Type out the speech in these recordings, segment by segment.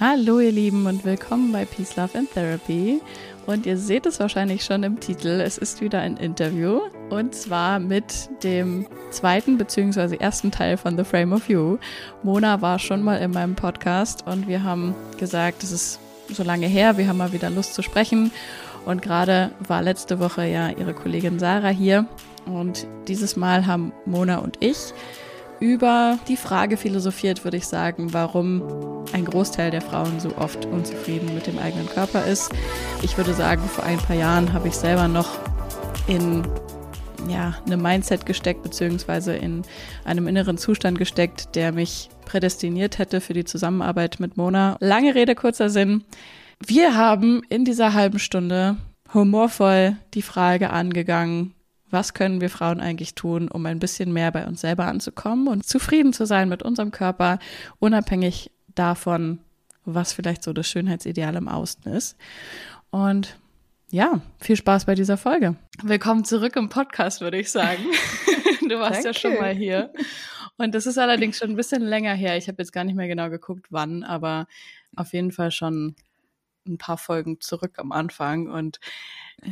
Hallo ihr Lieben und willkommen bei Peace, Love and Therapy. Und ihr seht es wahrscheinlich schon im Titel, es ist wieder ein Interview und zwar mit dem zweiten bzw. ersten Teil von The Frame of You. Mona war schon mal in meinem Podcast und wir haben gesagt, es ist so lange her, wir haben mal wieder Lust zu sprechen. Und gerade war letzte Woche ja ihre Kollegin Sarah hier und dieses Mal haben Mona und ich über die Frage philosophiert, würde ich sagen, warum ein Großteil der Frauen so oft unzufrieden mit dem eigenen Körper ist. Ich würde sagen, vor ein paar Jahren habe ich selber noch in ja, einem Mindset gesteckt, beziehungsweise in einem inneren Zustand gesteckt, der mich prädestiniert hätte für die Zusammenarbeit mit Mona. Lange Rede, kurzer Sinn. Wir haben in dieser halben Stunde humorvoll die Frage angegangen, was können wir Frauen eigentlich tun, um ein bisschen mehr bei uns selber anzukommen und zufrieden zu sein mit unserem Körper, unabhängig davon, was vielleicht so das Schönheitsideal im Außen ist. Und ja, viel Spaß bei dieser Folge. Willkommen zurück im Podcast, würde ich sagen. du warst ja schon mal hier. Und das ist allerdings schon ein bisschen länger her. Ich habe jetzt gar nicht mehr genau geguckt, wann, aber auf jeden Fall schon ein paar Folgen zurück am Anfang. Und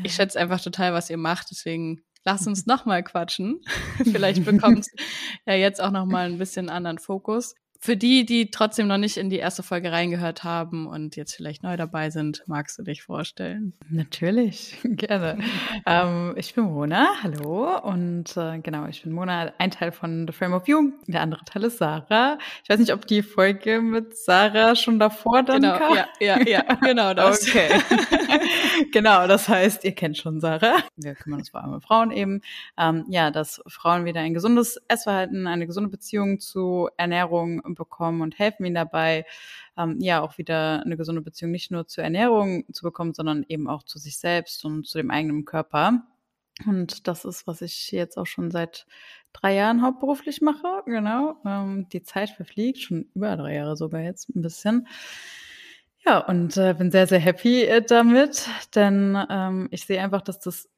ich schätze einfach total, was ihr macht. Deswegen lass uns nochmal quatschen. Vielleicht bekommst ja jetzt auch nochmal ein bisschen anderen Fokus. Für die, die trotzdem noch nicht in die erste Folge reingehört haben und jetzt vielleicht neu dabei sind, magst du dich vorstellen? Natürlich, gerne. ähm, ich bin Mona, hallo. Und äh, genau, ich bin Mona, ein Teil von The Frame of You, der andere Teil ist Sarah. Ich weiß nicht, ob die Folge mit Sarah schon davor dann genau, kam. Ja, ja, ja, genau das. okay. genau, das heißt, ihr kennt schon Sarah. Wir kümmern uns vor allem um Frauen eben. Ähm, ja, dass Frauen wieder ein gesundes Essverhalten, eine gesunde Beziehung zu Ernährung bekommen und helfen ihnen dabei, ähm, ja auch wieder eine gesunde Beziehung nicht nur zur Ernährung zu bekommen, sondern eben auch zu sich selbst und zu dem eigenen Körper. Und das ist, was ich jetzt auch schon seit drei Jahren hauptberuflich mache. Genau. Ähm, die Zeit verfliegt, schon über drei Jahre sogar jetzt ein bisschen. Ja, und äh, bin sehr, sehr happy äh, damit, denn ähm, ich sehe einfach, dass das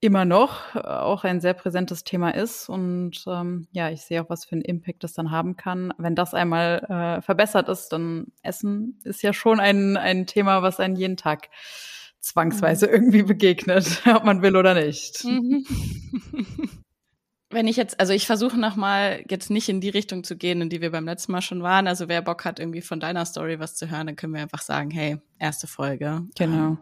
immer noch äh, auch ein sehr präsentes Thema ist. Und ähm, ja, ich sehe auch, was für einen Impact das dann haben kann. Wenn das einmal äh, verbessert ist, dann Essen ist ja schon ein, ein Thema, was einen jeden Tag zwangsweise mhm. irgendwie begegnet, ob man will oder nicht. Mhm. Wenn ich jetzt, also ich versuche nochmal jetzt nicht in die Richtung zu gehen, in die wir beim letzten Mal schon waren. Also wer Bock hat, irgendwie von deiner Story was zu hören, dann können wir einfach sagen, hey, erste Folge. Genau. Ähm,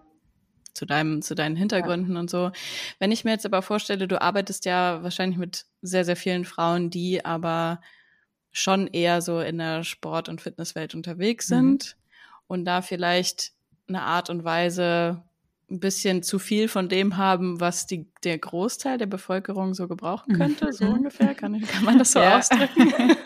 zu deinem, zu deinen Hintergründen ja. und so. Wenn ich mir jetzt aber vorstelle, du arbeitest ja wahrscheinlich mit sehr, sehr vielen Frauen, die aber schon eher so in der Sport- und Fitnesswelt unterwegs mhm. sind mhm. und da vielleicht eine Art und Weise ein bisschen zu viel von dem haben, was die, der Großteil der Bevölkerung so gebrauchen könnte, so ungefähr. Kann, kann man das so ja. ausdrücken?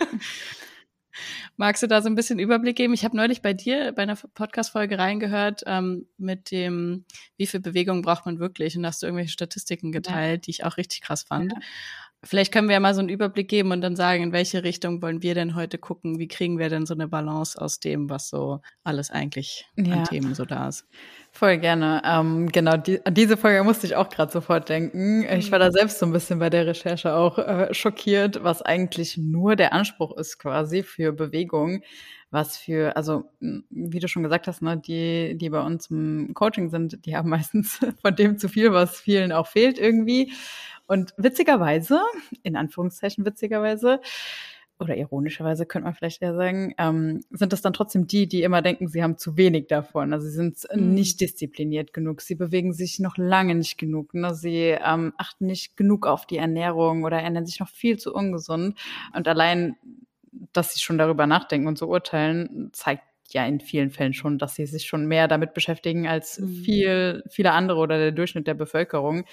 Magst du da so ein bisschen Überblick geben? Ich habe neulich bei dir bei einer Podcast-Folge reingehört ähm, mit dem, wie viel Bewegung braucht man wirklich? Und da hast du irgendwelche Statistiken geteilt, ja. die ich auch richtig krass fand. Ja. Vielleicht können wir ja mal so einen Überblick geben und dann sagen, in welche Richtung wollen wir denn heute gucken? Wie kriegen wir denn so eine Balance aus dem, was so alles eigentlich ja. an Themen so da ist? Voll gerne. Ähm, genau, die, an diese Folge musste ich auch gerade sofort denken. Ich war da mhm. selbst so ein bisschen bei der Recherche auch äh, schockiert, was eigentlich nur der Anspruch ist quasi für Bewegung. Was für, also wie du schon gesagt hast, ne, die, die bei uns im Coaching sind, die haben meistens von dem zu viel, was vielen auch fehlt irgendwie. Und witzigerweise, in Anführungszeichen witzigerweise, oder ironischerweise könnte man vielleicht eher sagen, ähm, sind das dann trotzdem die, die immer denken, sie haben zu wenig davon. Also sie sind mhm. nicht diszipliniert genug, sie bewegen sich noch lange nicht genug, ne? sie ähm, achten nicht genug auf die Ernährung oder ernähren sich noch viel zu ungesund. Und allein, dass sie schon darüber nachdenken und so urteilen, zeigt ja in vielen Fällen schon, dass sie sich schon mehr damit beschäftigen als mhm. viel, viele andere oder der Durchschnitt der Bevölkerung.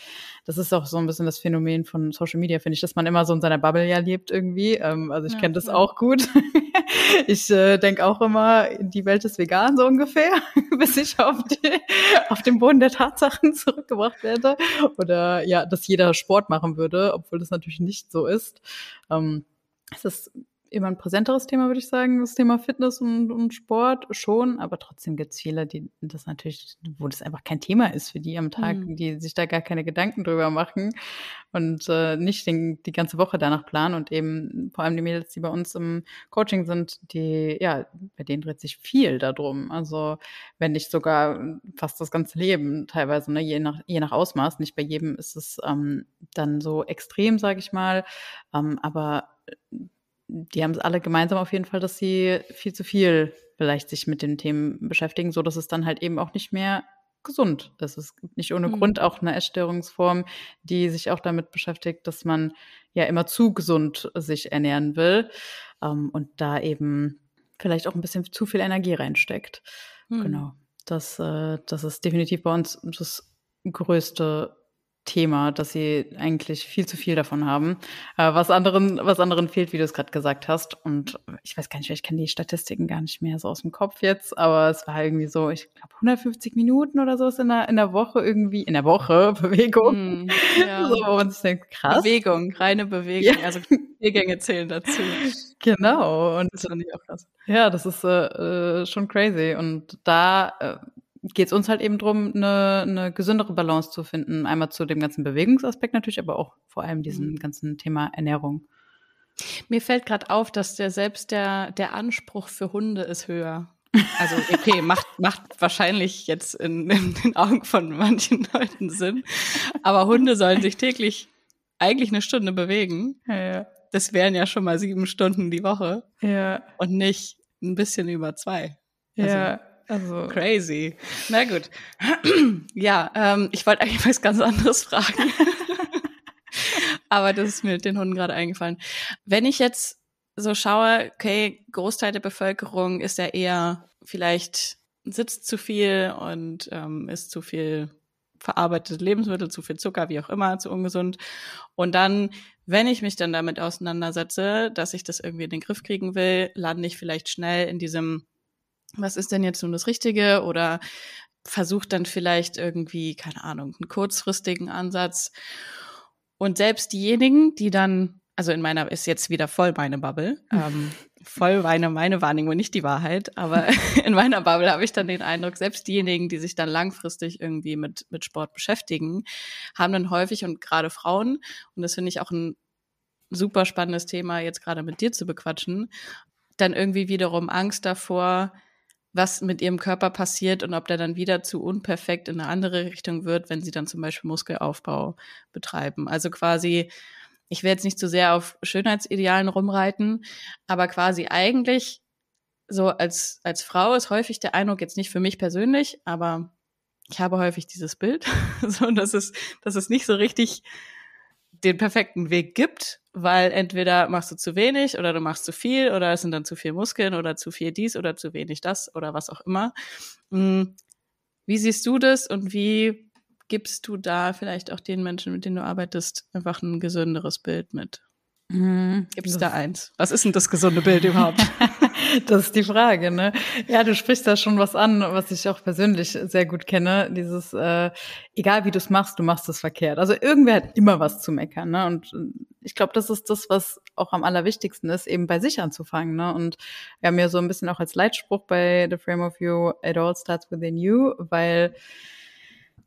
Das ist auch so ein bisschen das Phänomen von Social Media, finde ich, dass man immer so in seiner Bubble ja lebt irgendwie. Ähm, also ich ja, kenne das ja. auch gut. ich äh, denke auch immer, die Welt ist vegan so ungefähr, bis ich auf, die, auf den Boden der Tatsachen zurückgebracht werde. Oder ja, dass jeder Sport machen würde, obwohl das natürlich nicht so ist. Ähm, es ist immer ein präsenteres Thema, würde ich sagen, das Thema Fitness und, und Sport schon, aber trotzdem gibt es viele, die das natürlich, wo das einfach kein Thema ist für die am Tag, mhm. die sich da gar keine Gedanken drüber machen und äh, nicht den, die ganze Woche danach planen und eben vor allem die Mädels, die bei uns im Coaching sind, die, ja, bei denen dreht sich viel darum. Also wenn nicht sogar fast das ganze Leben teilweise, ne, je nach, je nach Ausmaß, nicht bei jedem ist es ähm, dann so extrem, sage ich mal, ähm, aber die haben es alle gemeinsam auf jeden Fall, dass sie viel zu viel vielleicht sich mit den Themen beschäftigen, so dass es dann halt eben auch nicht mehr gesund ist. Es gibt nicht ohne mhm. Grund auch eine Essstörungsform, die sich auch damit beschäftigt, dass man ja immer zu gesund sich ernähren will ähm, und da eben vielleicht auch ein bisschen zu viel Energie reinsteckt. Mhm. Genau. Das, äh, das ist definitiv bei uns das größte Thema, dass sie eigentlich viel zu viel davon haben. Äh, was anderen, was anderen fehlt, wie du es gerade gesagt hast. Und ich weiß gar nicht, ich kenne die Statistiken gar nicht mehr so aus dem Kopf jetzt, aber es war irgendwie so, ich glaube 150 Minuten oder so ist in der, in der Woche irgendwie, in der Woche Bewegung. Mm, ja. so, wo man sich denkt, krass. Bewegung, reine Bewegung. Ja. Also Gänge zählen dazu. Genau. Und das ist auch krass. Ja, das ist äh, äh, schon crazy. Und da äh, geht es uns halt eben drum, eine, eine gesündere Balance zu finden. Einmal zu dem ganzen Bewegungsaspekt natürlich, aber auch vor allem diesem mhm. ganzen Thema Ernährung. Mir fällt gerade auf, dass der selbst der, der Anspruch für Hunde ist höher. Also okay, macht, macht wahrscheinlich jetzt in, in den Augen von manchen Leuten Sinn. Aber Hunde sollen sich täglich eigentlich eine Stunde bewegen. Ja, ja. Das wären ja schon mal sieben Stunden die Woche. Ja. Und nicht ein bisschen über zwei. Also, ja. Also crazy. Na gut. ja, ähm, ich wollte eigentlich was ganz anderes fragen. Aber das ist mir den Hunden gerade eingefallen. Wenn ich jetzt so schaue, okay, Großteil der Bevölkerung ist ja eher vielleicht sitzt zu viel und ähm, isst zu viel verarbeitete Lebensmittel, zu viel Zucker, wie auch immer, zu ungesund. Und dann, wenn ich mich dann damit auseinandersetze, dass ich das irgendwie in den Griff kriegen will, lande ich vielleicht schnell in diesem was ist denn jetzt nun das Richtige oder versucht dann vielleicht irgendwie, keine Ahnung, einen kurzfristigen Ansatz. Und selbst diejenigen, die dann, also in meiner, ist jetzt wieder voll meine Bubble, ähm, voll meine, meine Wahrnehmung, nicht die Wahrheit, aber in meiner Bubble habe ich dann den Eindruck, selbst diejenigen, die sich dann langfristig irgendwie mit, mit Sport beschäftigen, haben dann häufig und gerade Frauen, und das finde ich auch ein super spannendes Thema, jetzt gerade mit dir zu bequatschen, dann irgendwie wiederum Angst davor, was mit ihrem Körper passiert und ob der dann wieder zu unperfekt in eine andere Richtung wird, wenn sie dann zum Beispiel Muskelaufbau betreiben. Also quasi, ich will jetzt nicht zu sehr auf Schönheitsidealen rumreiten, aber quasi eigentlich so als, als Frau ist häufig der Eindruck, jetzt nicht für mich persönlich, aber ich habe häufig dieses Bild, so, dass es, dass es nicht so richtig den perfekten Weg gibt, weil entweder machst du zu wenig oder du machst zu viel oder es sind dann zu viel Muskeln oder zu viel dies oder zu wenig das oder was auch immer. Hm, wie siehst du das und wie gibst du da vielleicht auch den Menschen, mit denen du arbeitest, einfach ein gesünderes Bild mit? Mhm. Gibt es da eins? Was ist denn das gesunde Bild überhaupt? das ist die Frage, ne? Ja, du sprichst da schon was an, was ich auch persönlich sehr gut kenne. Dieses, äh, egal wie du es machst, du machst es verkehrt. Also irgendwer hat immer was zu meckern, ne? Und äh, ich glaube, das ist das, was auch am allerwichtigsten ist, eben bei sich anzufangen, ne? Und wir haben ja so ein bisschen auch als Leitspruch bei The Frame of You, it all starts within you, weil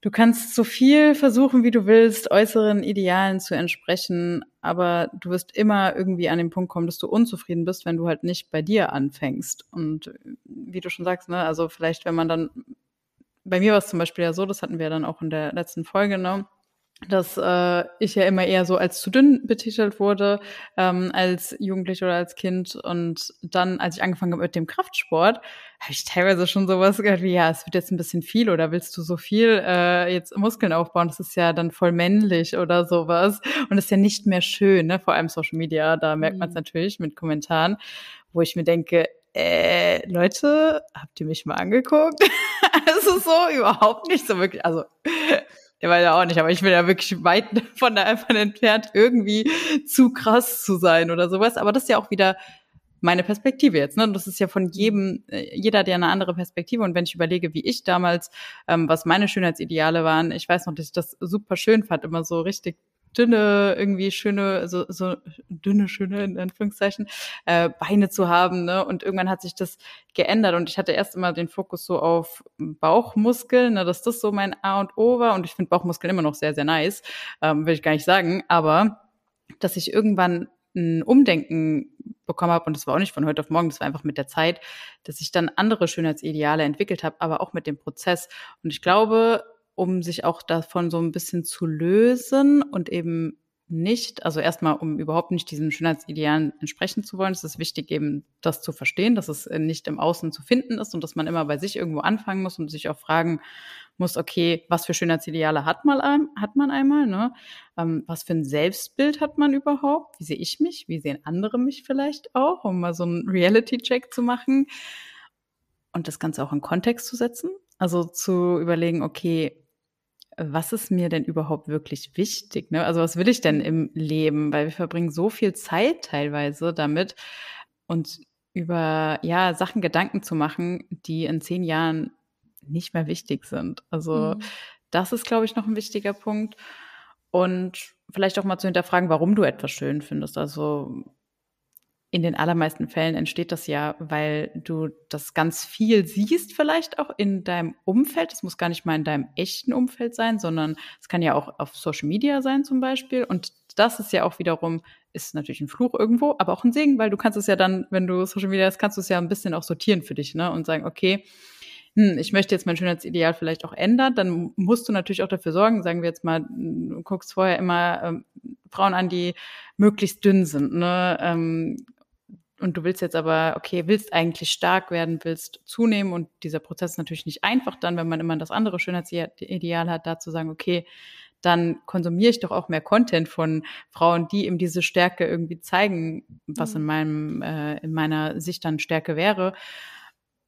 Du kannst so viel versuchen, wie du willst, äußeren Idealen zu entsprechen, aber du wirst immer irgendwie an den Punkt kommen, dass du unzufrieden bist, wenn du halt nicht bei dir anfängst. Und wie du schon sagst, ne, also vielleicht, wenn man dann, bei mir war es zum Beispiel ja so, das hatten wir dann auch in der letzten Folge, ne, dass äh, ich ja immer eher so als zu dünn betitelt wurde, ähm, als Jugendliche oder als Kind. Und dann, als ich angefangen habe mit dem Kraftsport, habe ich teilweise schon sowas gehört wie, ja, es wird jetzt ein bisschen viel oder willst du so viel äh, jetzt Muskeln aufbauen? Das ist ja dann voll männlich oder sowas. Und das ist ja nicht mehr schön, ne? Vor allem Social Media, da merkt man es mhm. natürlich mit Kommentaren, wo ich mir denke, äh, Leute, habt ihr mich mal angeguckt? es ist so überhaupt nicht so wirklich, also der war ja auch nicht, aber ich bin ja wirklich weit von da einfach entfernt, irgendwie zu krass zu sein oder sowas. Aber das ist ja auch wieder meine Perspektive jetzt. Ne? Und das ist ja von jedem, äh, jeder hat ja eine andere Perspektive. Und wenn ich überlege, wie ich damals, ähm, was meine Schönheitsideale waren, ich weiß noch, dass ich das super schön fand, immer so richtig dünne, irgendwie schöne, so, so dünne, schöne, in Anführungszeichen, äh, Beine zu haben. Ne? Und irgendwann hat sich das geändert. Und ich hatte erst immer den Fokus so auf Bauchmuskeln, ne, dass das so mein A und O war. Und ich finde Bauchmuskeln immer noch sehr, sehr nice, ähm, will ich gar nicht sagen. Aber dass ich irgendwann ein Umdenken bekommen habe, und das war auch nicht von heute auf morgen, das war einfach mit der Zeit, dass ich dann andere Schönheitsideale entwickelt habe, aber auch mit dem Prozess. Und ich glaube, um sich auch davon so ein bisschen zu lösen und eben nicht, also erstmal, um überhaupt nicht diesen Schönheitsidealen entsprechen zu wollen, ist es wichtig, eben das zu verstehen, dass es nicht im Außen zu finden ist und dass man immer bei sich irgendwo anfangen muss und sich auch fragen muss, okay, was für Schönheitsideale hat man, hat man einmal, ne? Ähm, was für ein Selbstbild hat man überhaupt? Wie sehe ich mich? Wie sehen andere mich vielleicht auch, um mal so einen Reality-Check zu machen und das Ganze auch in Kontext zu setzen? Also zu überlegen, okay, was ist mir denn überhaupt wirklich wichtig? Ne? Also was will ich denn im Leben? Weil wir verbringen so viel Zeit teilweise damit, uns über ja Sachen Gedanken zu machen, die in zehn Jahren nicht mehr wichtig sind. Also mhm. das ist, glaube ich, noch ein wichtiger Punkt. Und vielleicht auch mal zu hinterfragen, warum du etwas schön findest. Also in den allermeisten Fällen entsteht das ja, weil du das ganz viel siehst, vielleicht auch in deinem Umfeld. Das muss gar nicht mal in deinem echten Umfeld sein, sondern es kann ja auch auf Social Media sein zum Beispiel. Und das ist ja auch wiederum, ist natürlich ein Fluch irgendwo, aber auch ein Segen, weil du kannst es ja dann, wenn du Social Media hast, kannst du es ja ein bisschen auch sortieren für dich, ne? Und sagen, okay, hm, ich möchte jetzt mein Schönheitsideal vielleicht auch ändern, dann musst du natürlich auch dafür sorgen, sagen wir jetzt mal, du guckst vorher immer ähm, Frauen an, die möglichst dünn sind, ne? Ähm, und du willst jetzt aber, okay, willst eigentlich stark werden, willst zunehmen und dieser Prozess ist natürlich nicht einfach dann, wenn man immer das andere Schönheitsideal hat, da zu sagen, okay, dann konsumiere ich doch auch mehr Content von Frauen, die eben diese Stärke irgendwie zeigen, was in mhm. meinem, äh, in meiner Sicht dann Stärke wäre.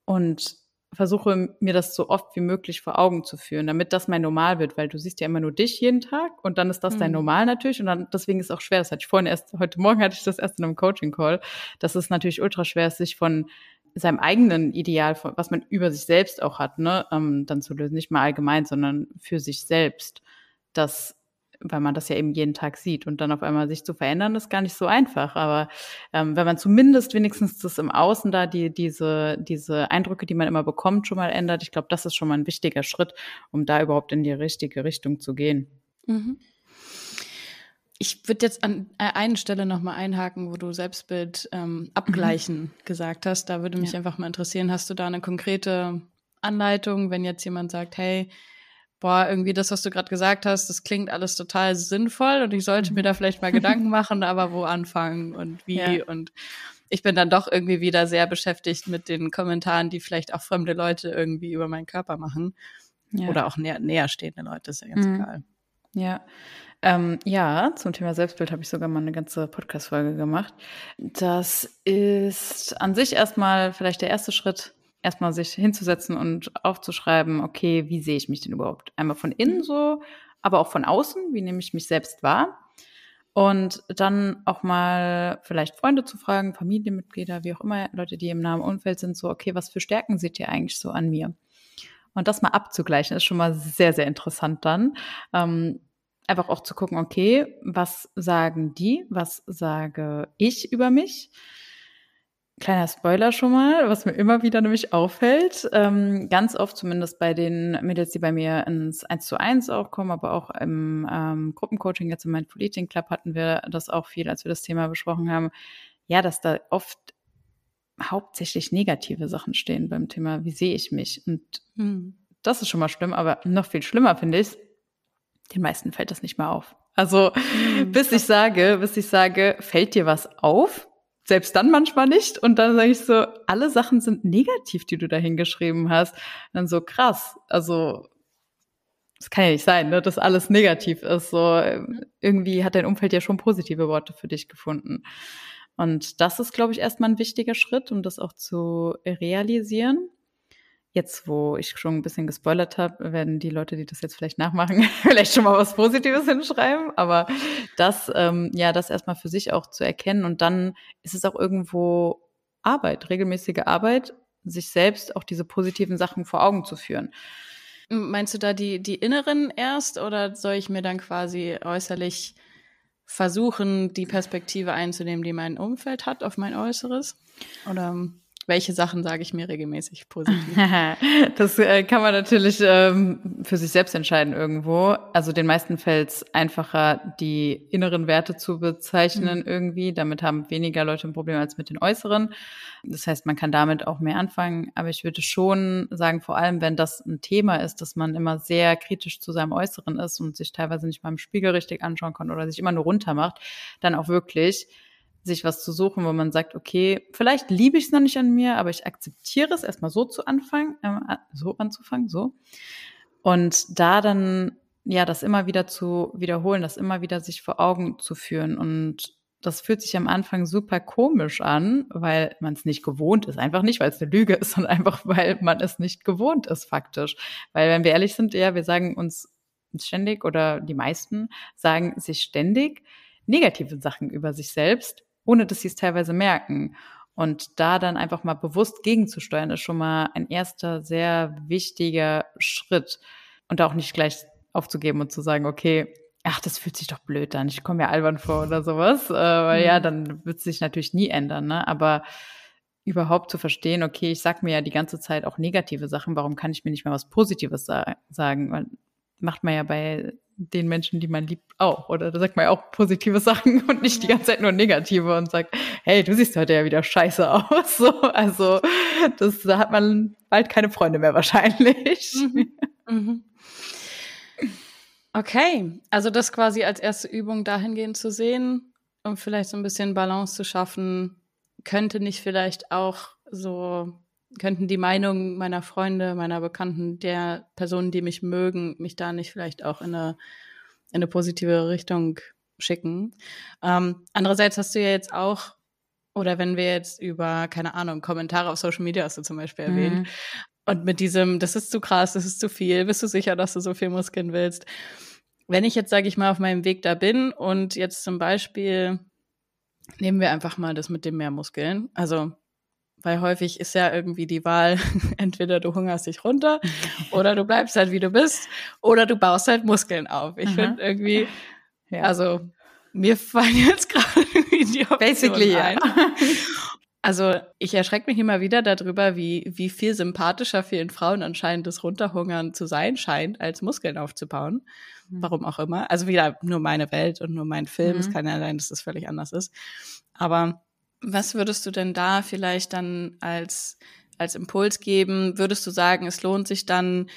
Und versuche mir das so oft wie möglich vor Augen zu führen, damit das mein Normal wird, weil du siehst ja immer nur dich jeden Tag und dann ist das mhm. dein Normal natürlich und dann deswegen ist es auch schwer. Das hatte ich vorhin erst heute Morgen hatte ich das erst in einem Coaching Call. Das ist natürlich ultra schwer, sich von seinem eigenen Ideal, was man über sich selbst auch hat, ne, ähm, dann zu lösen, nicht mal allgemein, sondern für sich selbst. Das weil man das ja eben jeden Tag sieht. Und dann auf einmal sich zu verändern, ist gar nicht so einfach. Aber ähm, wenn man zumindest wenigstens das im Außen da, die, diese, diese Eindrücke, die man immer bekommt, schon mal ändert, ich glaube, das ist schon mal ein wichtiger Schritt, um da überhaupt in die richtige Richtung zu gehen. Mhm. Ich würde jetzt an äh, einer Stelle nochmal einhaken, wo du Selbstbild ähm, abgleichen mhm. gesagt hast. Da würde mich ja. einfach mal interessieren, hast du da eine konkrete Anleitung, wenn jetzt jemand sagt, hey, boah, irgendwie das, was du gerade gesagt hast, das klingt alles total sinnvoll und ich sollte mir da vielleicht mal Gedanken machen, aber wo anfangen und wie ja. und ich bin dann doch irgendwie wieder sehr beschäftigt mit den Kommentaren, die vielleicht auch fremde Leute irgendwie über meinen Körper machen. Ja. Oder auch näher, näher stehende Leute, ist ja ganz mhm. egal. Ja. Ähm, ja, zum Thema Selbstbild habe ich sogar mal eine ganze Podcast-Folge gemacht. Das ist an sich erstmal vielleicht der erste Schritt, erstmal sich hinzusetzen und aufzuschreiben, okay, wie sehe ich mich denn überhaupt? Einmal von innen so, aber auch von außen, wie nehme ich mich selbst wahr? Und dann auch mal vielleicht Freunde zu fragen, Familienmitglieder, wie auch immer, Leute, die im nahen Umfeld sind, so, okay, was für Stärken seht ihr eigentlich so an mir? Und das mal abzugleichen, ist schon mal sehr, sehr interessant dann. Ähm, einfach auch zu gucken, okay, was sagen die, was sage ich über mich? Kleiner Spoiler schon mal, was mir immer wieder nämlich auffällt, ähm, ganz oft zumindest bei den Mädels, die bei mir ins 1 zu 1 auch kommen, aber auch im ähm, Gruppencoaching, jetzt im Mindful Eating Club hatten wir das auch viel, als wir das Thema besprochen haben, ja, dass da oft hauptsächlich negative Sachen stehen beim Thema, wie sehe ich mich? Und mhm. das ist schon mal schlimm, aber noch viel schlimmer finde ich, den meisten fällt das nicht mehr auf. Also mhm, bis ich sage, bis ich sage, fällt dir was auf? Selbst dann manchmal nicht. Und dann sage ich so, alle Sachen sind negativ, die du da hingeschrieben hast. Und dann so krass. Also das kann ja nicht sein, ne, dass alles negativ ist. So irgendwie hat dein Umfeld ja schon positive Worte für dich gefunden. Und das ist, glaube ich, erstmal ein wichtiger Schritt, um das auch zu realisieren jetzt, wo ich schon ein bisschen gespoilert habe, werden die Leute, die das jetzt vielleicht nachmachen, vielleicht schon mal was Positives hinschreiben. Aber das, ähm, ja, das erstmal für sich auch zu erkennen. Und dann ist es auch irgendwo Arbeit, regelmäßige Arbeit, sich selbst auch diese positiven Sachen vor Augen zu führen. Meinst du da die, die inneren erst oder soll ich mir dann quasi äußerlich versuchen, die Perspektive einzunehmen, die mein Umfeld hat auf mein Äußeres? Oder welche Sachen sage ich mir regelmäßig positiv? das äh, kann man natürlich ähm, für sich selbst entscheiden irgendwo. Also den meisten fällt es einfacher, die inneren Werte zu bezeichnen mhm. irgendwie. Damit haben weniger Leute ein Problem als mit den äußeren. Das heißt, man kann damit auch mehr anfangen. Aber ich würde schon sagen, vor allem, wenn das ein Thema ist, dass man immer sehr kritisch zu seinem Äußeren ist und sich teilweise nicht mal im Spiegel richtig anschauen kann oder sich immer nur runter macht, dann auch wirklich sich was zu suchen, wo man sagt, okay, vielleicht liebe ich es noch nicht an mir, aber ich akzeptiere es erstmal so zu anfangen, äh, so anzufangen, so. Und da dann, ja, das immer wieder zu wiederholen, das immer wieder sich vor Augen zu führen. Und das fühlt sich am Anfang super komisch an, weil man es nicht gewohnt ist. Einfach nicht, weil es eine Lüge ist, sondern einfach, weil man es nicht gewohnt ist, faktisch. Weil, wenn wir ehrlich sind, ja, wir sagen uns ständig oder die meisten sagen sich ständig negative Sachen über sich selbst, ohne dass sie es teilweise merken. Und da dann einfach mal bewusst gegenzusteuern, ist schon mal ein erster sehr wichtiger Schritt. Und auch nicht gleich aufzugeben und zu sagen, okay, ach, das fühlt sich doch blöd an, ich komme mir albern vor oder sowas. Äh, weil mhm. ja, dann wird es sich natürlich nie ändern, ne? Aber überhaupt zu verstehen, okay, ich sag mir ja die ganze Zeit auch negative Sachen, warum kann ich mir nicht mal was Positives sa sagen? Macht man ja bei den Menschen, die man liebt, auch. Oder da sagt man ja auch positive Sachen und nicht die ganze Zeit nur negative und sagt, hey, du siehst heute ja wieder scheiße aus. So, also das, da hat man bald keine Freunde mehr wahrscheinlich. Mhm. Mhm. Okay, also das quasi als erste Übung dahingehend zu sehen, um vielleicht so ein bisschen Balance zu schaffen, könnte nicht vielleicht auch so könnten die Meinungen meiner Freunde, meiner Bekannten, der Personen, die mich mögen, mich da nicht vielleicht auch in eine, in eine positive Richtung schicken. Ähm, andererseits hast du ja jetzt auch, oder wenn wir jetzt über, keine Ahnung, Kommentare auf Social Media hast du zum Beispiel erwähnt, mhm. und mit diesem, das ist zu krass, das ist zu viel, bist du sicher, dass du so viel Muskeln willst? Wenn ich jetzt, sage ich mal, auf meinem Weg da bin und jetzt zum Beispiel, nehmen wir einfach mal das mit dem mehr Muskeln, also weil häufig ist ja irgendwie die Wahl, entweder du hungerst dich runter oder du bleibst halt wie du bist oder du baust halt Muskeln auf. Ich finde irgendwie, ja. also mir fallen jetzt gerade die Optionen Basically, ein. Ja. Also ich erschrecke mich immer wieder darüber, wie, wie viel sympathischer vielen Frauen anscheinend das Runterhungern zu sein scheint, als Muskeln aufzubauen. Mhm. Warum auch immer. Also wieder nur meine Welt und nur mein Film. Mhm. Es kann ja sein, dass das völlig anders ist. Aber was würdest du denn da vielleicht dann als, als Impuls geben? Würdest du sagen, es lohnt sich dann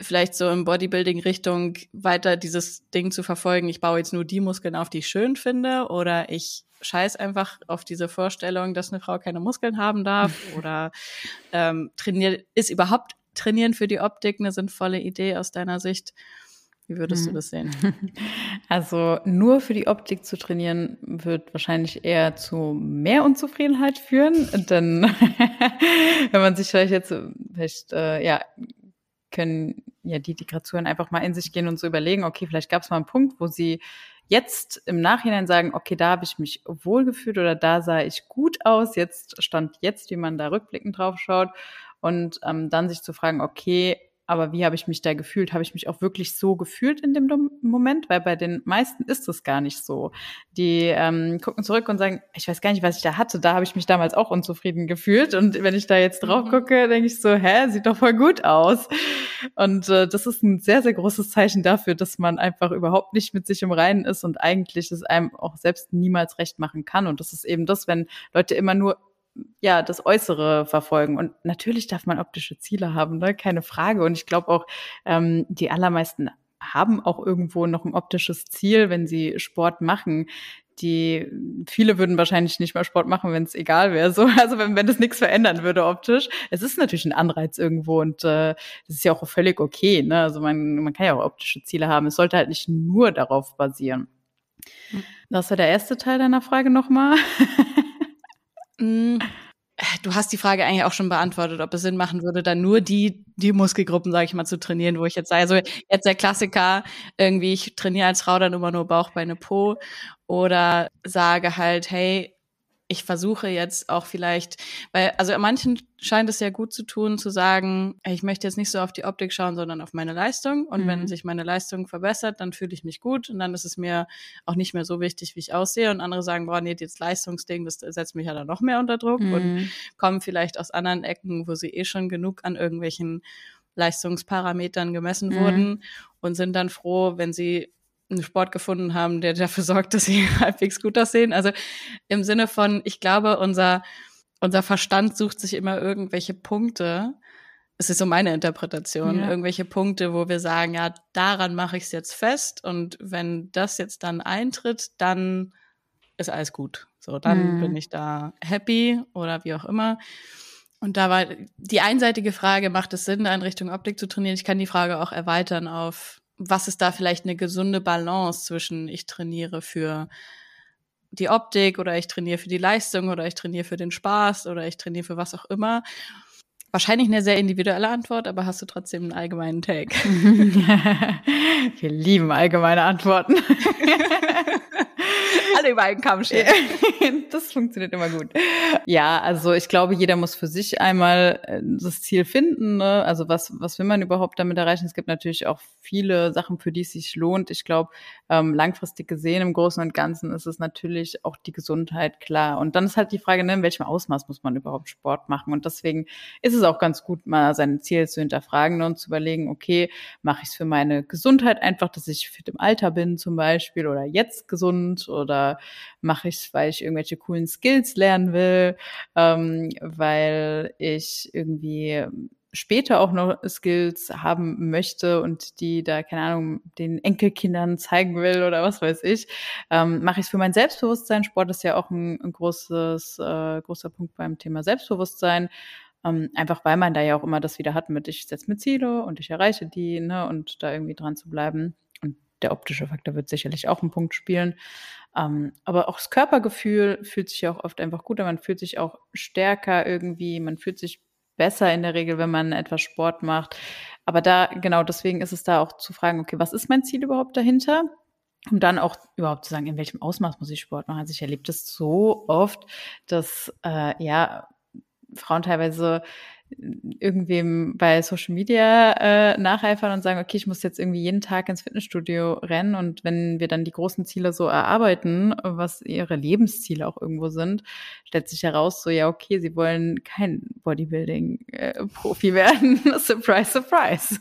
vielleicht so im Bodybuilding-Richtung weiter dieses Ding zu verfolgen? Ich baue jetzt nur die Muskeln auf, die ich schön finde, oder ich scheiß einfach auf diese Vorstellung, dass eine Frau keine Muskeln haben darf, oder ähm, trainiert, ist überhaupt Trainieren für die Optik eine sinnvolle Idee aus deiner Sicht? Wie würdest du hm. das sehen? Also nur für die Optik zu trainieren, wird wahrscheinlich eher zu mehr Unzufriedenheit führen. Denn wenn man sich vielleicht jetzt, vielleicht, äh, ja, können ja die, die einfach mal in sich gehen und so überlegen, okay, vielleicht gab es mal einen Punkt, wo sie jetzt im Nachhinein sagen, okay, da habe ich mich wohlgefühlt oder da sah ich gut aus, jetzt stand jetzt, wie man da rückblickend drauf schaut und ähm, dann sich zu fragen, okay, aber wie habe ich mich da gefühlt? Habe ich mich auch wirklich so gefühlt in dem Moment? Weil bei den meisten ist es gar nicht so. Die ähm, gucken zurück und sagen, ich weiß gar nicht, was ich da hatte. Da habe ich mich damals auch unzufrieden gefühlt. Und wenn ich da jetzt drauf mhm. gucke, denke ich so, hä, sieht doch voll gut aus. Und äh, das ist ein sehr, sehr großes Zeichen dafür, dass man einfach überhaupt nicht mit sich im Reinen ist und eigentlich es einem auch selbst niemals recht machen kann. Und das ist eben das, wenn Leute immer nur ja, das Äußere verfolgen. Und natürlich darf man optische Ziele haben, ne? keine Frage. Und ich glaube auch, ähm, die allermeisten haben auch irgendwo noch ein optisches Ziel, wenn sie Sport machen. Die viele würden wahrscheinlich nicht mal Sport machen, wenn es egal wäre. So, also wenn, wenn das nichts verändern würde optisch. Es ist natürlich ein Anreiz irgendwo und äh, das ist ja auch völlig okay. Ne? Also man, man kann ja auch optische Ziele haben. Es sollte halt nicht nur darauf basieren. Hm. Das war der erste Teil deiner Frage nochmal. Mm, du hast die Frage eigentlich auch schon beantwortet, ob es Sinn machen würde, dann nur die, die Muskelgruppen, sage ich mal, zu trainieren, wo ich jetzt sage, also jetzt der Klassiker, irgendwie, ich trainiere als Frau dann immer nur Bauch, Beine, Po oder sage halt, hey, ich versuche jetzt auch vielleicht, weil, also manchen scheint es ja gut zu tun, zu sagen, ich möchte jetzt nicht so auf die Optik schauen, sondern auf meine Leistung. Und mhm. wenn sich meine Leistung verbessert, dann fühle ich mich gut und dann ist es mir auch nicht mehr so wichtig, wie ich aussehe. Und andere sagen, boah, nee, das Leistungsding, das setzt mich ja dann noch mehr unter Druck mhm. und kommen vielleicht aus anderen Ecken, wo sie eh schon genug an irgendwelchen Leistungsparametern gemessen mhm. wurden und sind dann froh, wenn sie einen Sport gefunden haben, der dafür sorgt, dass sie halbwegs gut aussehen. Also im Sinne von, ich glaube, unser, unser Verstand sucht sich immer irgendwelche Punkte. Es ist so meine Interpretation, ja. irgendwelche Punkte, wo wir sagen, ja, daran mache ich es jetzt fest und wenn das jetzt dann eintritt, dann ist alles gut. So, dann mhm. bin ich da happy oder wie auch immer. Und da war die einseitige Frage, macht es Sinn, da in Richtung Optik zu trainieren? Ich kann die Frage auch erweitern auf was ist da vielleicht eine gesunde Balance zwischen ich trainiere für die Optik oder ich trainiere für die Leistung oder ich trainiere für den Spaß oder ich trainiere für was auch immer. Wahrscheinlich eine sehr individuelle Antwort, aber hast du trotzdem einen allgemeinen Take? Wir lieben allgemeine Antworten. Alle über einen Kamm stellen. das funktioniert immer gut. Ja, also ich glaube, jeder muss für sich einmal äh, das Ziel finden. Ne? Also was, was will man überhaupt damit erreichen? Es gibt natürlich auch viele Sachen, für die es sich lohnt. Ich glaube, ähm, langfristig gesehen im Großen und Ganzen ist es natürlich auch die Gesundheit klar. Und dann ist halt die Frage, ne, in welchem Ausmaß muss man überhaupt Sport machen? Und deswegen ist es auch ganz gut, mal sein Ziel zu hinterfragen und zu überlegen, okay, mache ich es für meine Gesundheit einfach, dass ich fit im Alter bin zum Beispiel oder jetzt gesund oder mache ich es, weil ich irgendwelche coolen Skills lernen will, ähm, weil ich irgendwie später auch noch Skills haben möchte und die da, keine Ahnung, den Enkelkindern zeigen will oder was weiß ich, ähm, mache ich es für mein Selbstbewusstsein. Sport ist ja auch ein, ein großes, äh, großer Punkt beim Thema Selbstbewusstsein. Ähm, einfach weil man da ja auch immer das wieder hat mit, ich setze mir Ziele und ich erreiche die, ne, und da irgendwie dran zu bleiben. Der optische Faktor wird sicherlich auch einen Punkt spielen. Ähm, aber auch das Körpergefühl fühlt sich auch oft einfach gut an. Man fühlt sich auch stärker irgendwie, man fühlt sich besser in der Regel, wenn man etwas Sport macht. Aber da, genau, deswegen ist es da auch zu fragen, okay, was ist mein Ziel überhaupt dahinter? Um dann auch überhaupt zu sagen, in welchem Ausmaß muss ich Sport machen. Also ich erlebe das so oft, dass äh, ja Frauen teilweise irgendwem bei Social Media äh, nacheifern und sagen, okay, ich muss jetzt irgendwie jeden Tag ins Fitnessstudio rennen und wenn wir dann die großen Ziele so erarbeiten, was ihre Lebensziele auch irgendwo sind, stellt sich heraus, so ja, okay, sie wollen kein Bodybuilding-Profi äh, werden. surprise, surprise.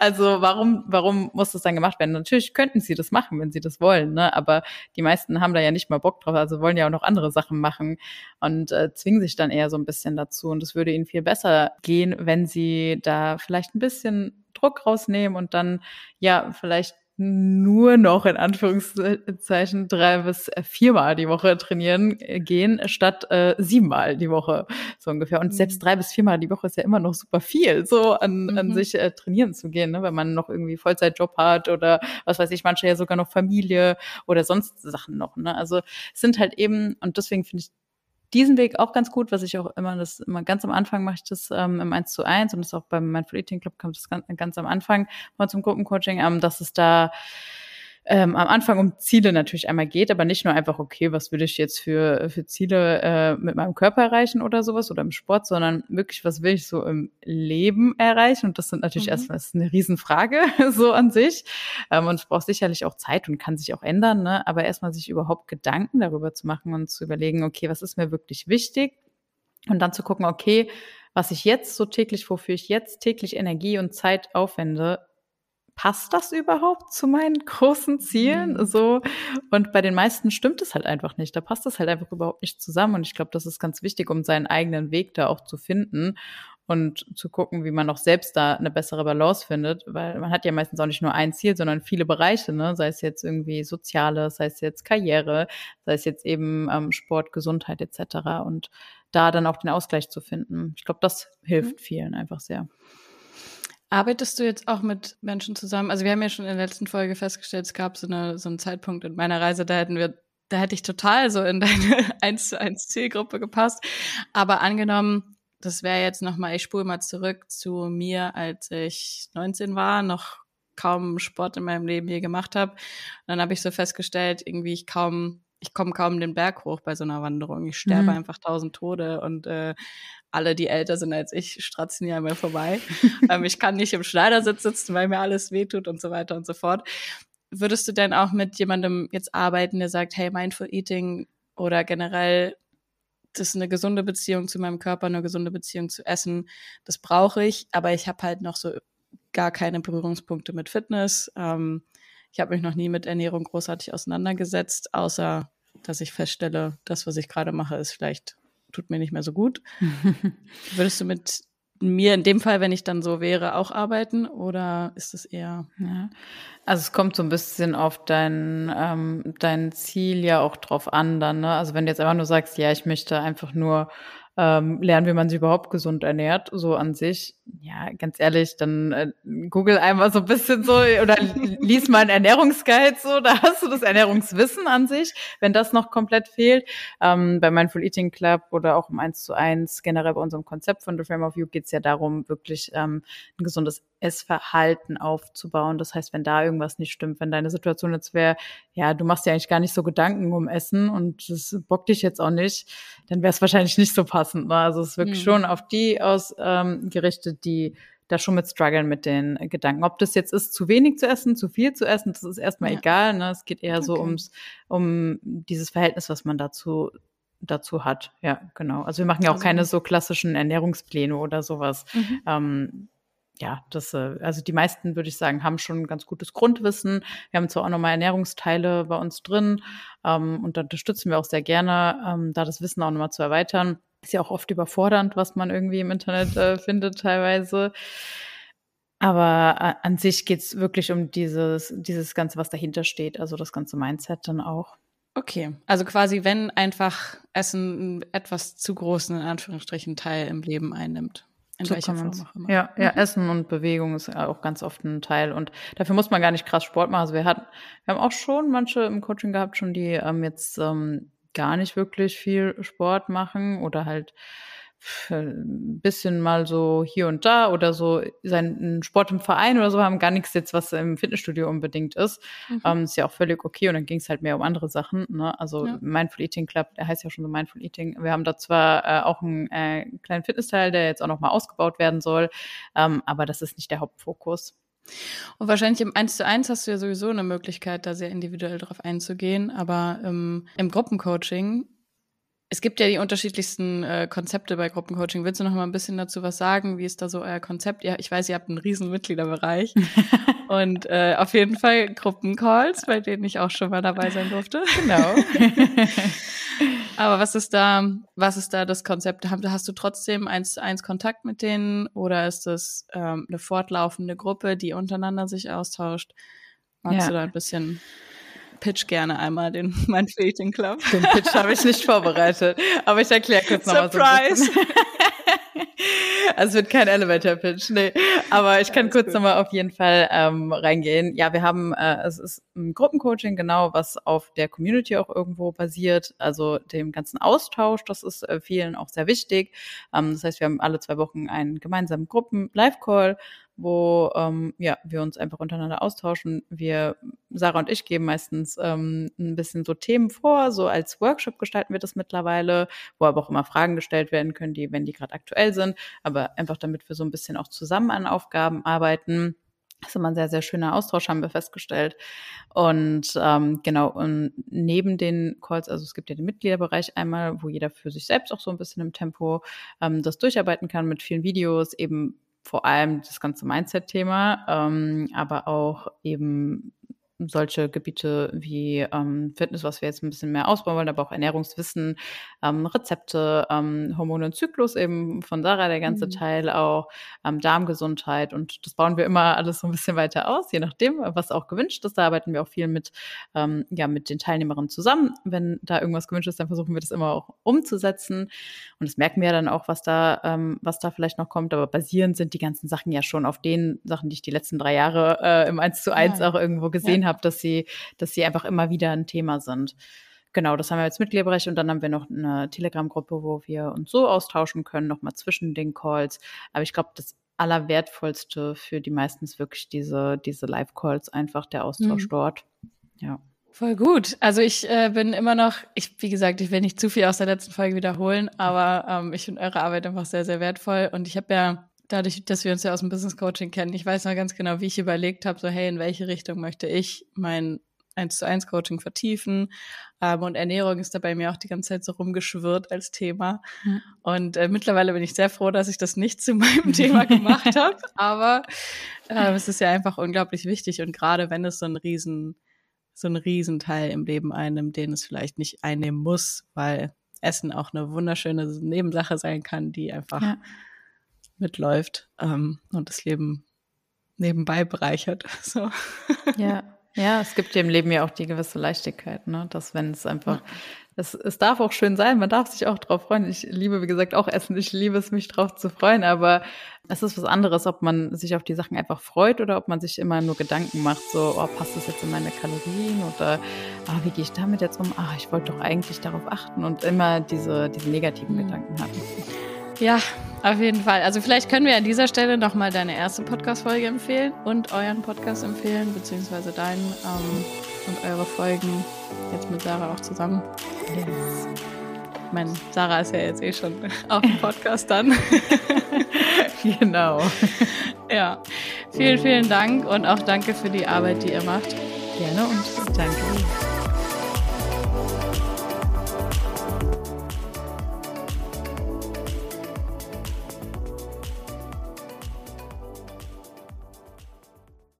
also warum, warum muss das dann gemacht werden? Natürlich könnten sie das machen, wenn sie das wollen, ne? aber die meisten haben da ja nicht mal Bock drauf, also wollen ja auch noch andere Sachen machen und äh, zwingen sich dann eher so ein bisschen dazu und es würde ihnen viel besser besser gehen, wenn sie da vielleicht ein bisschen Druck rausnehmen und dann ja vielleicht nur noch in Anführungszeichen drei bis viermal die Woche trainieren äh, gehen, statt äh, siebenmal die Woche so ungefähr. Und mhm. selbst drei bis viermal die Woche ist ja immer noch super viel, so an, mhm. an sich äh, trainieren zu gehen, ne? wenn man noch irgendwie Vollzeitjob hat oder was weiß ich, manche ja sogar noch Familie oder sonst Sachen noch. Ne? Also es sind halt eben, und deswegen finde ich diesen Weg auch ganz gut, was ich auch immer, das immer ganz am Anfang mache ich das ähm, im 1 zu 1 und das auch beim Mindful Eating Club kommt das ganz, ganz am Anfang mal zum Gruppencoaching, ähm, dass es da ähm, am Anfang um Ziele natürlich einmal geht, aber nicht nur einfach, okay, was will ich jetzt für, für Ziele äh, mit meinem Körper erreichen oder sowas oder im Sport, sondern wirklich, was will ich so im Leben erreichen? Und das sind natürlich mhm. erstmal eine Riesenfrage so an sich. Ähm, und es braucht sicherlich auch Zeit und kann sich auch ändern, ne? aber erstmal sich überhaupt Gedanken darüber zu machen und zu überlegen, okay, was ist mir wirklich wichtig? Und dann zu gucken, okay, was ich jetzt so täglich, wofür ich jetzt täglich Energie und Zeit aufwende, passt das überhaupt zu meinen großen Zielen? Mhm. So. Und bei den meisten stimmt es halt einfach nicht. Da passt es halt einfach überhaupt nicht zusammen. Und ich glaube, das ist ganz wichtig, um seinen eigenen Weg da auch zu finden und zu gucken, wie man auch selbst da eine bessere Balance findet, weil man hat ja meistens auch nicht nur ein Ziel, sondern viele Bereiche, ne? sei es jetzt irgendwie Soziales, sei es jetzt Karriere, sei es jetzt eben ähm, Sport, Gesundheit etc. Und da dann auch den Ausgleich zu finden. Ich glaube, das hilft mhm. vielen einfach sehr. Arbeitest du jetzt auch mit Menschen zusammen? Also wir haben ja schon in der letzten Folge festgestellt, es gab so, eine, so einen Zeitpunkt in meiner Reise, da hätten wir, da hätte ich total so in deine 1 zu 1 Zielgruppe gepasst. Aber angenommen, das wäre jetzt nochmal, ich spule mal zurück zu mir, als ich 19 war, noch kaum Sport in meinem Leben je gemacht habe. dann habe ich so festgestellt, irgendwie ich kaum ich komme kaum den Berg hoch bei so einer Wanderung. Ich sterbe mhm. einfach tausend Tode und äh, alle, die älter sind als ich, stratzen hier mir vorbei. ähm, ich kann nicht im Schneidersitz sitzen, weil mir alles wehtut und so weiter und so fort. Würdest du denn auch mit jemandem jetzt arbeiten, der sagt, hey, Mindful Eating oder generell das ist eine gesunde Beziehung zu meinem Körper, eine gesunde Beziehung zu Essen. Das brauche ich, aber ich habe halt noch so gar keine Berührungspunkte mit Fitness. Ähm, ich habe mich noch nie mit Ernährung großartig auseinandergesetzt, außer dass ich feststelle, das, was ich gerade mache, ist vielleicht tut mir nicht mehr so gut. Würdest du mit mir in dem Fall, wenn ich dann so wäre, auch arbeiten oder ist es eher? Ja. Also es kommt so ein bisschen auf dein, ähm, dein Ziel ja auch drauf an dann. Ne? Also wenn du jetzt einfach nur sagst, ja, ich möchte einfach nur ähm, lernen, wie man sich überhaupt gesund ernährt, so an sich. Ja, ganz ehrlich, dann äh, google einmal so ein bisschen so oder lies mal einen Ernährungsguide so, da hast du das Ernährungswissen an sich, wenn das noch komplett fehlt. Ähm, bei Mindful Eating Club oder auch im 1 zu 1, generell bei unserem Konzept von The Frame of You geht es ja darum, wirklich ähm, ein gesundes Essverhalten aufzubauen. Das heißt, wenn da irgendwas nicht stimmt, wenn deine Situation jetzt wäre, ja, du machst dir eigentlich gar nicht so Gedanken um Essen und das bockt dich jetzt auch nicht, dann wäre es wahrscheinlich nicht so passend. Ne? Also es ist wirklich mhm. schon auf die ausgerichtet, ähm, die da schon mit strugglen mit den Gedanken. Ob das jetzt ist, zu wenig zu essen, zu viel zu essen, das ist erstmal ja. egal. Ne? Es geht eher okay. so ums, um dieses Verhältnis, was man dazu dazu hat. Ja, genau. Also wir machen ja auch also, keine so klassischen Ernährungspläne oder sowas. Mhm. Ähm, ja, das, äh, also die meisten, würde ich sagen, haben schon ein ganz gutes Grundwissen. Wir haben zwar auch nochmal Ernährungsteile bei uns drin ähm, und da unterstützen wir auch sehr gerne, ähm, da das Wissen auch nochmal zu erweitern. Ist ja auch oft überfordernd, was man irgendwie im Internet äh, findet teilweise. Aber äh, an sich geht's wirklich um dieses, dieses Ganze, was dahinter steht, also das ganze Mindset dann auch. Okay, also quasi, wenn einfach Essen einen etwas zu großen, in Anführungsstrichen, Teil im Leben einnimmt. In so welcher Form auch immer. Ja, ja, mhm. Essen und Bewegung ist auch ganz oft ein Teil. Und dafür muss man gar nicht krass Sport machen. Also wir hatten, wir haben auch schon manche im Coaching gehabt, schon die ähm, jetzt ähm, gar nicht wirklich viel Sport machen oder halt ein bisschen mal so hier und da oder so seinen Sport im Verein oder so haben gar nichts jetzt, was im Fitnessstudio unbedingt ist. Mhm. Ähm, ist ja auch völlig okay und dann ging es halt mehr um andere Sachen. Ne? Also ja. Mindful Eating Club, der heißt ja schon so Mindful Eating. Wir haben da zwar äh, auch einen äh, kleinen Fitnessteil, der jetzt auch nochmal ausgebaut werden soll, ähm, aber das ist nicht der Hauptfokus. Und wahrscheinlich im 1 zu 1 hast du ja sowieso eine Möglichkeit, da sehr individuell drauf einzugehen, aber ähm, im Gruppencoaching es gibt ja die unterschiedlichsten äh, Konzepte bei Gruppencoaching. Willst du noch mal ein bisschen dazu was sagen? Wie ist da so euer Konzept? Ja, ich weiß, ihr habt einen riesen Mitgliederbereich und äh, auf jeden Fall Gruppencalls, bei denen ich auch schon mal dabei sein durfte. Genau. Aber was ist da, was ist da das Konzept? Hast du trotzdem eins zu eins Kontakt mit denen oder ist das ähm, eine fortlaufende Gruppe, die untereinander sich austauscht? Magst ja. du da ein bisschen pitch gerne einmal den mein Dating Club. Den Pitch habe ich nicht vorbereitet, aber ich erkläre kurz nochmal so. Surprise! also es wird kein Elevator Pitch, nee. Aber ich kann kurz nochmal auf jeden Fall ähm, reingehen. Ja, wir haben, äh, es ist ein Gruppencoaching, genau, was auf der Community auch irgendwo basiert, also dem ganzen Austausch, das ist äh, vielen auch sehr wichtig. Ähm, das heißt, wir haben alle zwei Wochen einen gemeinsamen Gruppen-Live-Call, wo ähm, ja, wir uns einfach untereinander austauschen. Wir, Sarah und ich, geben meistens ähm, ein bisschen so Themen vor, so als Workshop gestalten wir das mittlerweile, wo aber auch immer Fragen gestellt werden können, die, wenn die gerade aktuell sind, aber einfach damit wir so ein bisschen auch zusammen an Aufgaben arbeiten. Das ist immer ein sehr, sehr schöner Austausch, haben wir festgestellt. Und ähm, genau, und neben den Calls, also es gibt ja den Mitgliederbereich einmal, wo jeder für sich selbst auch so ein bisschen im Tempo ähm, das durcharbeiten kann mit vielen Videos, eben vor allem das ganze Mindset-Thema, ähm, aber auch eben solche Gebiete wie ähm, Fitness, was wir jetzt ein bisschen mehr ausbauen wollen, aber auch Ernährungswissen, ähm, Rezepte, ähm, Hormone und Zyklus eben von Sarah der ganze mhm. Teil auch, ähm, Darmgesundheit und das bauen wir immer alles so ein bisschen weiter aus, je nachdem, was auch gewünscht ist. Da arbeiten wir auch viel mit, ähm, ja, mit den Teilnehmerinnen zusammen. Wenn da irgendwas gewünscht ist, dann versuchen wir das immer auch umzusetzen und das merken wir dann auch, was da, ähm, was da vielleicht noch kommt, aber basierend sind die ganzen Sachen ja schon auf den Sachen, die ich die letzten drei Jahre äh, im 1 zu 1 ja. auch irgendwo gesehen ja. Habe, dass sie, dass sie einfach immer wieder ein Thema sind. Genau, das haben wir als Mitgliederbereich und dann haben wir noch eine Telegram-Gruppe, wo wir uns so austauschen können, nochmal zwischen den Calls. Aber ich glaube, das Allerwertvollste für die meisten ist wirklich diese, diese Live-Calls, einfach der Austausch mhm. dort. Ja. Voll gut. Also ich äh, bin immer noch, ich, wie gesagt, ich will nicht zu viel aus der letzten Folge wiederholen, aber ähm, ich finde eure Arbeit einfach sehr, sehr wertvoll. Und ich habe ja dadurch, dass wir uns ja aus dem Business Coaching kennen, ich weiß noch ganz genau, wie ich überlegt habe, so hey, in welche Richtung möchte ich mein eins zu eins Coaching vertiefen. Ähm, und Ernährung ist da bei mir auch die ganze Zeit so rumgeschwirrt als Thema. Mhm. Und äh, mittlerweile bin ich sehr froh, dass ich das nicht zu meinem Thema gemacht habe. Aber äh, es ist ja einfach unglaublich wichtig. Und gerade wenn es so ein riesen so ein Riesenteil im Leben einnimmt, den es vielleicht nicht einnehmen muss, weil Essen auch eine wunderschöne Nebensache sein kann, die einfach ja. Mitläuft ähm, und das Leben nebenbei bereichert. So. Ja, ja, es gibt ja im Leben ja auch die gewisse Leichtigkeit, ne? Dass wenn es einfach, es, es darf auch schön sein, man darf sich auch drauf freuen. Ich liebe, wie gesagt, auch Essen. Ich liebe es, mich drauf zu freuen, aber es ist was anderes, ob man sich auf die Sachen einfach freut oder ob man sich immer nur Gedanken macht, so, oh, passt das jetzt in meine Kalorien oder ah, wie gehe ich damit jetzt um? Ah, ich wollte doch eigentlich darauf achten und immer diese, diese negativen. Gedanken haben. Ja, auf jeden Fall. Also vielleicht können wir an dieser Stelle nochmal deine erste Podcast-Folge empfehlen und euren Podcast empfehlen, beziehungsweise deinen ähm, und eure Folgen jetzt mit Sarah auch zusammen. Yes. Ich meine, Sarah ist ja jetzt eh schon auf dem Podcast dann. genau. Ja, vielen, vielen Dank und auch danke für die Arbeit, die ihr macht. Gerne und danke.